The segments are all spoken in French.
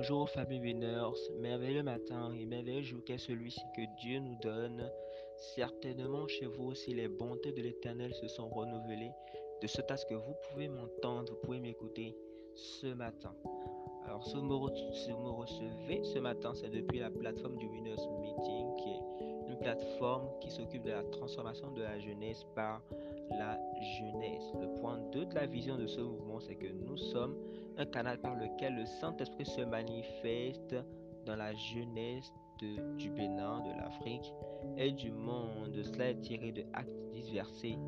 Bonjour famille Winners, merveilleux matin et merveilleux jour qu'est celui-ci que Dieu nous donne. Certainement chez vous aussi les bontés de l'Éternel se sont renouvelées, de ce à ce que vous pouvez m'entendre, vous pouvez m'écouter ce matin. Alors si vous me, recevez ce matin, c'est depuis la plateforme du Winners Meeting, qui est une plateforme qui s'occupe de la transformation de la jeunesse par la jeunesse. Le point 2 de la vision de ce mouvement, c'est que nous sommes un canal par lequel le Saint-Esprit se manifeste dans la jeunesse du Bénin, de l'Afrique et du monde. Cela est tiré de Acte 10, verset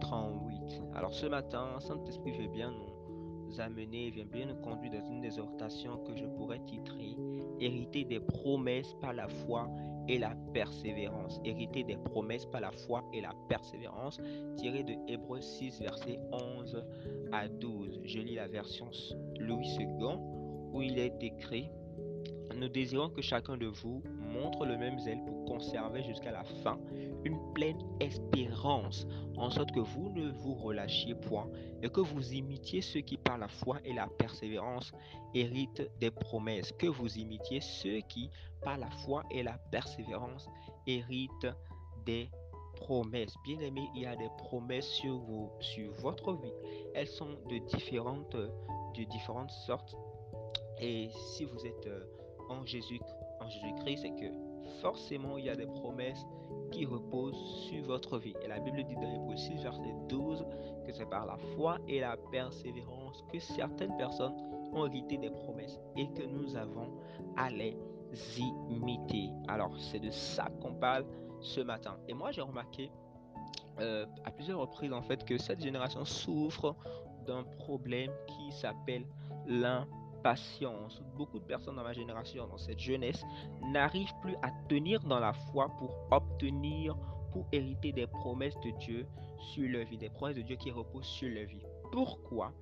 38. Alors ce matin, Saint-Esprit veut bien nous amener, vient bien nous conduire dans une exhortation que je pourrais titrer Hériter des promesses par la foi et la persévérance. Hériter des promesses par la foi et la persévérance, tiré de Hébreux 6, verset 11 à 12. Je lis la version Louis II où il est écrit nous désirons que chacun de vous montre le même zèle pour conserver jusqu'à la fin une pleine espérance, en sorte que vous ne vous relâchiez point et que vous imitiez ceux qui par la foi et la persévérance héritent des promesses, que vous imitiez ceux qui par la foi et la persévérance héritent des promesses. Bien aimé, il y a des promesses sur, vous, sur votre vie. Elles sont de différentes, de différentes sortes. Et si vous êtes euh, en Jésus, en Jésus-Christ, c'est que forcément il y a des promesses qui reposent sur votre vie. Et la Bible dit dans Hébreux 6, verset 12, que c'est par la foi et la persévérance que certaines personnes ont hérité des promesses et que nous avons à les imiter. Alors, c'est de ça qu'on parle ce matin. Et moi, j'ai remarqué euh, à plusieurs reprises en fait que cette génération souffre d'un problème qui s'appelle l'impatience patience. Beaucoup de personnes dans ma génération, dans cette jeunesse, n'arrivent plus à tenir dans la foi pour obtenir, pour hériter des promesses de Dieu sur leur vie, des promesses de Dieu qui reposent sur leur vie. Pourquoi?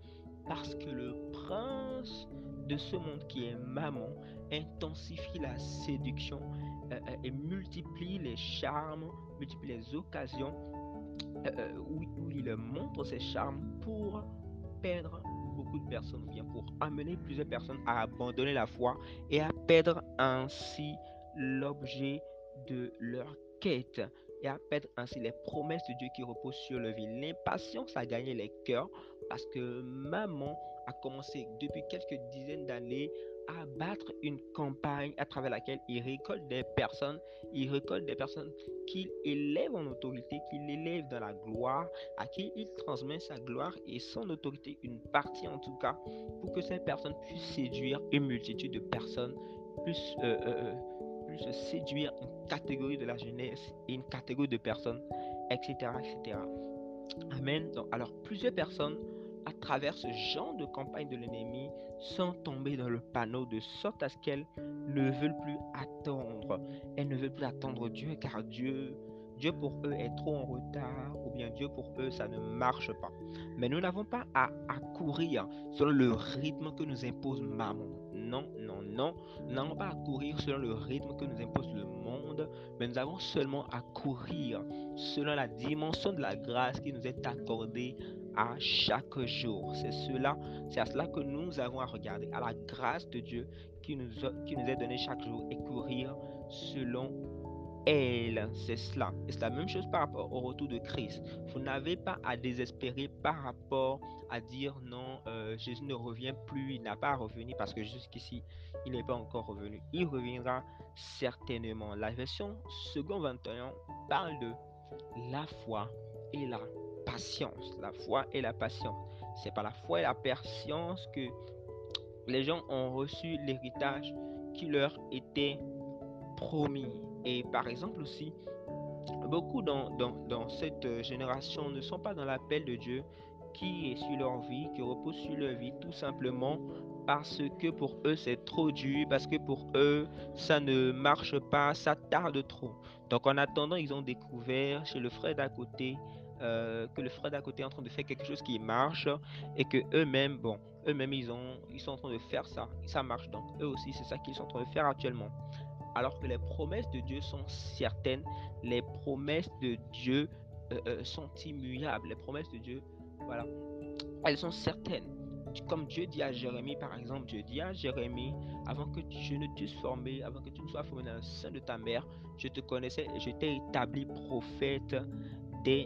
Parce que le prince de ce monde qui est maman intensifie la séduction euh, euh, et multiplie les charmes, multiplie les occasions euh, où, où il montre ses charmes pour perdre beaucoup de personnes, ou pour amener plusieurs personnes à abandonner la foi et à perdre ainsi l'objet de leur quête et à perdre ainsi les promesses de Dieu qui reposent sur le vie. L'impatience a gagné les cœurs parce que maman a commencé depuis quelques dizaines d'années à battre une campagne à travers laquelle il récolte des personnes, il récolte des personnes qu'il élève en autorité, qu'il élève dans la gloire, à qui il transmet sa gloire et son autorité, une partie en tout cas, pour que ces personnes puissent séduire une multitude de personnes, puissent, euh, euh, euh, séduire une catégorie de la jeunesse et une catégorie de personnes, etc. etc. Amen. Donc, alors, plusieurs personnes à travers ce genre de campagne de l'ennemi sont tombées dans le panneau de sorte à ce qu'elles ne veulent plus attendre. Elles ne veulent plus attendre Dieu car Dieu, Dieu pour eux est trop en retard ou bien Dieu pour eux ça ne marche pas. Mais nous n'avons pas à, à courir selon le rythme que nous impose maman. Non, non, non. Nous n'avons pas à courir selon le rythme que nous impose le monde, mais nous avons seulement à courir selon la dimension de la grâce qui nous est accordée à chaque jour. C'est cela, c'est à cela que nous avons à regarder, à la grâce de Dieu qui nous, est donnée chaque jour et courir selon elle. C'est cela. Et c'est la même chose par rapport au retour de Christ. Vous n'avez pas à désespérer par rapport à dire non, euh, Jésus ne revient plus, il n'a pas à revenir parce que jusqu'ici, il n'est pas encore revenu. Il reviendra certainement. La version second 21 parle de la foi et la patience. La foi et la patience. C'est par la foi et la patience que les gens ont reçu l'héritage qui leur était promis. Et par exemple aussi, beaucoup dans, dans, cette génération ne sont pas dans l'appel de Dieu qui est sur leur vie, qui repose sur leur vie, tout simplement parce que pour eux c'est trop dur, parce que pour eux ça ne marche pas, ça tarde trop. Donc en attendant, ils ont découvert chez le frère d'à côté euh, que le frère d'à côté est en train de faire quelque chose qui marche et que eux-mêmes, bon, eux-mêmes ils ont, ils sont en train de faire ça, ça marche donc. Eux aussi c'est ça qu'ils sont en train de faire actuellement. Alors que les promesses de Dieu sont certaines, les promesses de Dieu euh, euh, sont immuables, les promesses de Dieu, voilà, elles sont certaines. comme Dieu dit à Jérémie, par exemple, Dieu dit à Jérémie, avant que je ne t'eusse formé, avant que tu ne sois formé dans le sein de ta mère, je te connaissais et je t'ai établi prophète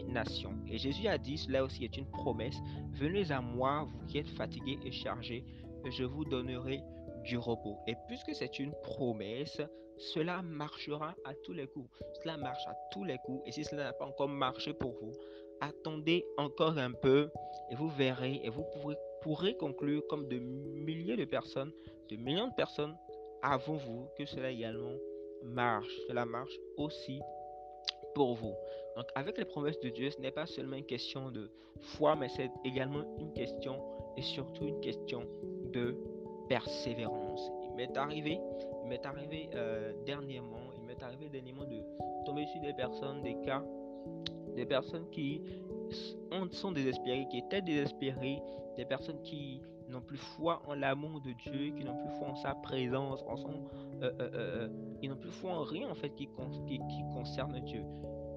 nations. Et Jésus a dit, cela aussi est une promesse, venez à moi, vous qui êtes fatigués et chargés, je vous donnerai du repos. Et puisque c'est une promesse, cela marchera à tous les coups. Cela marche à tous les coups. Et si cela n'a pas encore marché pour vous, attendez encore un peu et vous verrez et vous pourrez conclure comme de milliers de personnes, de millions de personnes avant vous que cela également marche. Cela marche aussi pour vous. Donc avec les promesses de Dieu, ce n'est pas seulement une question de foi, mais c'est également une question et surtout une question de persévérance. Il m'est arrivé, il m'est arrivé euh, dernièrement, il m'est arrivé dernièrement de tomber sur des personnes, des cas, des personnes qui sont désespérées, qui étaient désespérées, des personnes qui n'ont plus foi en l'amour de Dieu, qui n'ont plus foi en sa présence, en son, euh, euh, ils n'ont plus foi en rien en fait qui, concerne Dieu.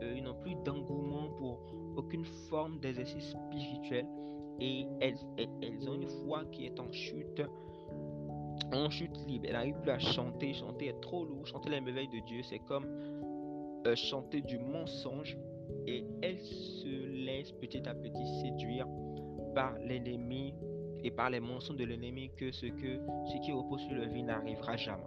ils n'ont plus d'engouement pour aucune forme d'exercice spirituel et elles, elles, ont une foi qui est en chute en chute libre. Elle n'arrive plus à chanter. Chanter est trop lourd. Chanter la merveille de Dieu, c'est comme euh, chanter du mensonge. Et elle se laisse petit à petit séduire par l'ennemi et par les mensonges de l'ennemi que ce, que ce qui repose sur le vie n'arrivera jamais.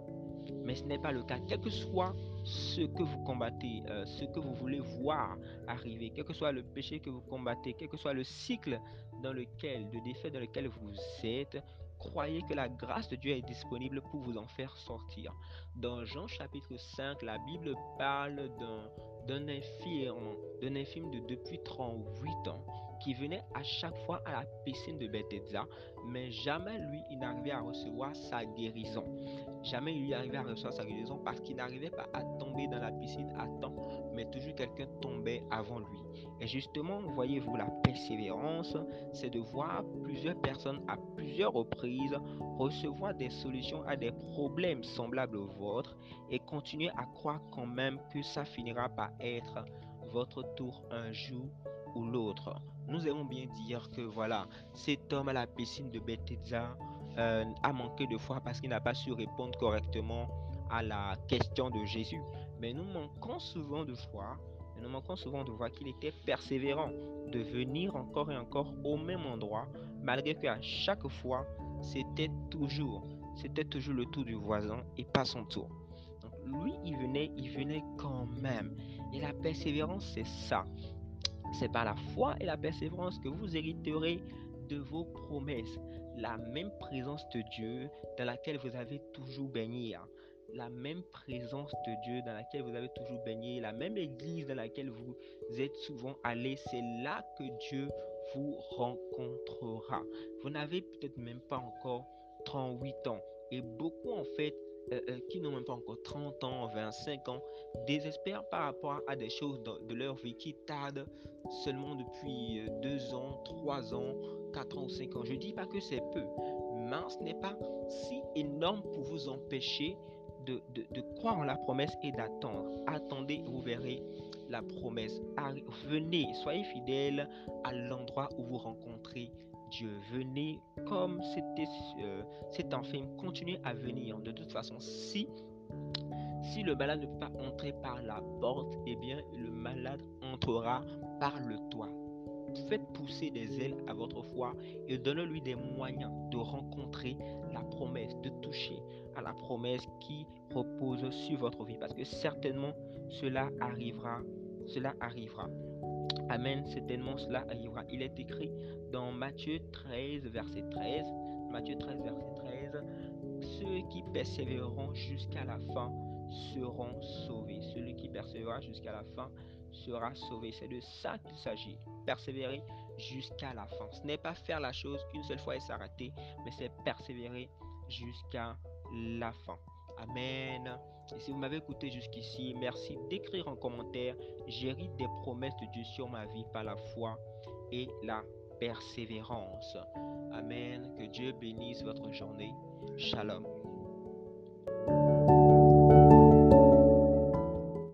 Mais ce n'est pas le cas. Quel que soit ce que vous combattez, euh, ce que vous voulez voir arriver, quel que soit le péché que vous combattez, quel que soit le cycle dans lequel, de défait dans lequel vous êtes, croyez que la grâce de Dieu est disponible pour vous en faire sortir. Dans Jean chapitre 5, la Bible parle d'un infirme, d'un infirme de depuis 38 ans qui venait à chaque fois à la piscine de Bethesda, mais jamais lui, il n'arrivait à recevoir sa guérison. Jamais il arrivait à recevoir sa guérison parce qu'il n'arrivait pas à tomber dans la piscine à temps, mais toujours quelqu'un tombait avant lui. Et justement, voyez-vous, la persévérance, c'est de voir plusieurs personnes à plusieurs reprises recevoir des solutions à des problèmes semblables aux vôtres et continuer à croire quand même que ça finira par être votre tour un jour ou l'autre. Nous aimons bien dire que voilà, cet homme à la piscine de Bethesda euh, a manqué de foi parce qu'il n'a pas su répondre correctement à la question de Jésus. Mais nous manquons souvent de foi, nous manquons souvent de voir qu'il était persévérant de venir encore et encore au même endroit, malgré qu'à chaque fois, c'était toujours, c'était toujours le tour du voisin et pas son tour. Lui, il venait, il venait quand même. Et la persévérance, c'est ça. C'est par la foi et la persévérance que vous hériterez de vos promesses. La même présence de Dieu dans laquelle vous avez toujours baigné. Hein. La même présence de Dieu dans laquelle vous avez toujours baigné. La même église dans laquelle vous êtes souvent allé. C'est là que Dieu vous rencontrera. Vous n'avez peut-être même pas encore 38 ans. Et beaucoup en fait euh, euh, qui n'ont même pas encore 30 ans, 25 ans, désespèrent par rapport à des choses de, leur vie qui tardent seulement depuis 2 euh, ans, 3 ans, 4 ans ou 5 ans. Je ne dis pas que c'est peu, mais ce n'est pas si énorme pour vous empêcher de, de, croire en la promesse et d'attendre. Attendez, vous verrez la promesse. Venez, soyez fidèles à l'endroit où vous rencontrez Dieu. Venez comme c'était euh, cet enfant, continuez à venir. De toute façon, si si le malade ne peut pas entrer par la porte, eh bien le malade entrera par le toit. Faites pousser des ailes à votre foi et donnez-lui des moyens de rencontrer la promesse, de toucher à la promesse qui repose sur votre vie. Parce que certainement cela arrivera. Cela arrivera. Amen, certainement cela arrivera. Il est écrit dans Matthieu 13, verset 13. Matthieu 13, verset 13. Ceux qui persévéreront jusqu'à la fin seront sauvés. Celui qui persévérera jusqu'à la fin sera sauvé. C'est de ça qu'il s'agit. Persévérer jusqu'à la fin. Ce n'est pas faire la chose une seule fois et s'arrêter, mais c'est persévérer jusqu'à la fin. Amen. Et si vous m'avez écouté jusqu'ici, merci d'écrire en commentaire. J'hérite des promesses de Dieu sur ma vie par la foi et la persévérance. Amen. Que Dieu bénisse votre journée. Shalom.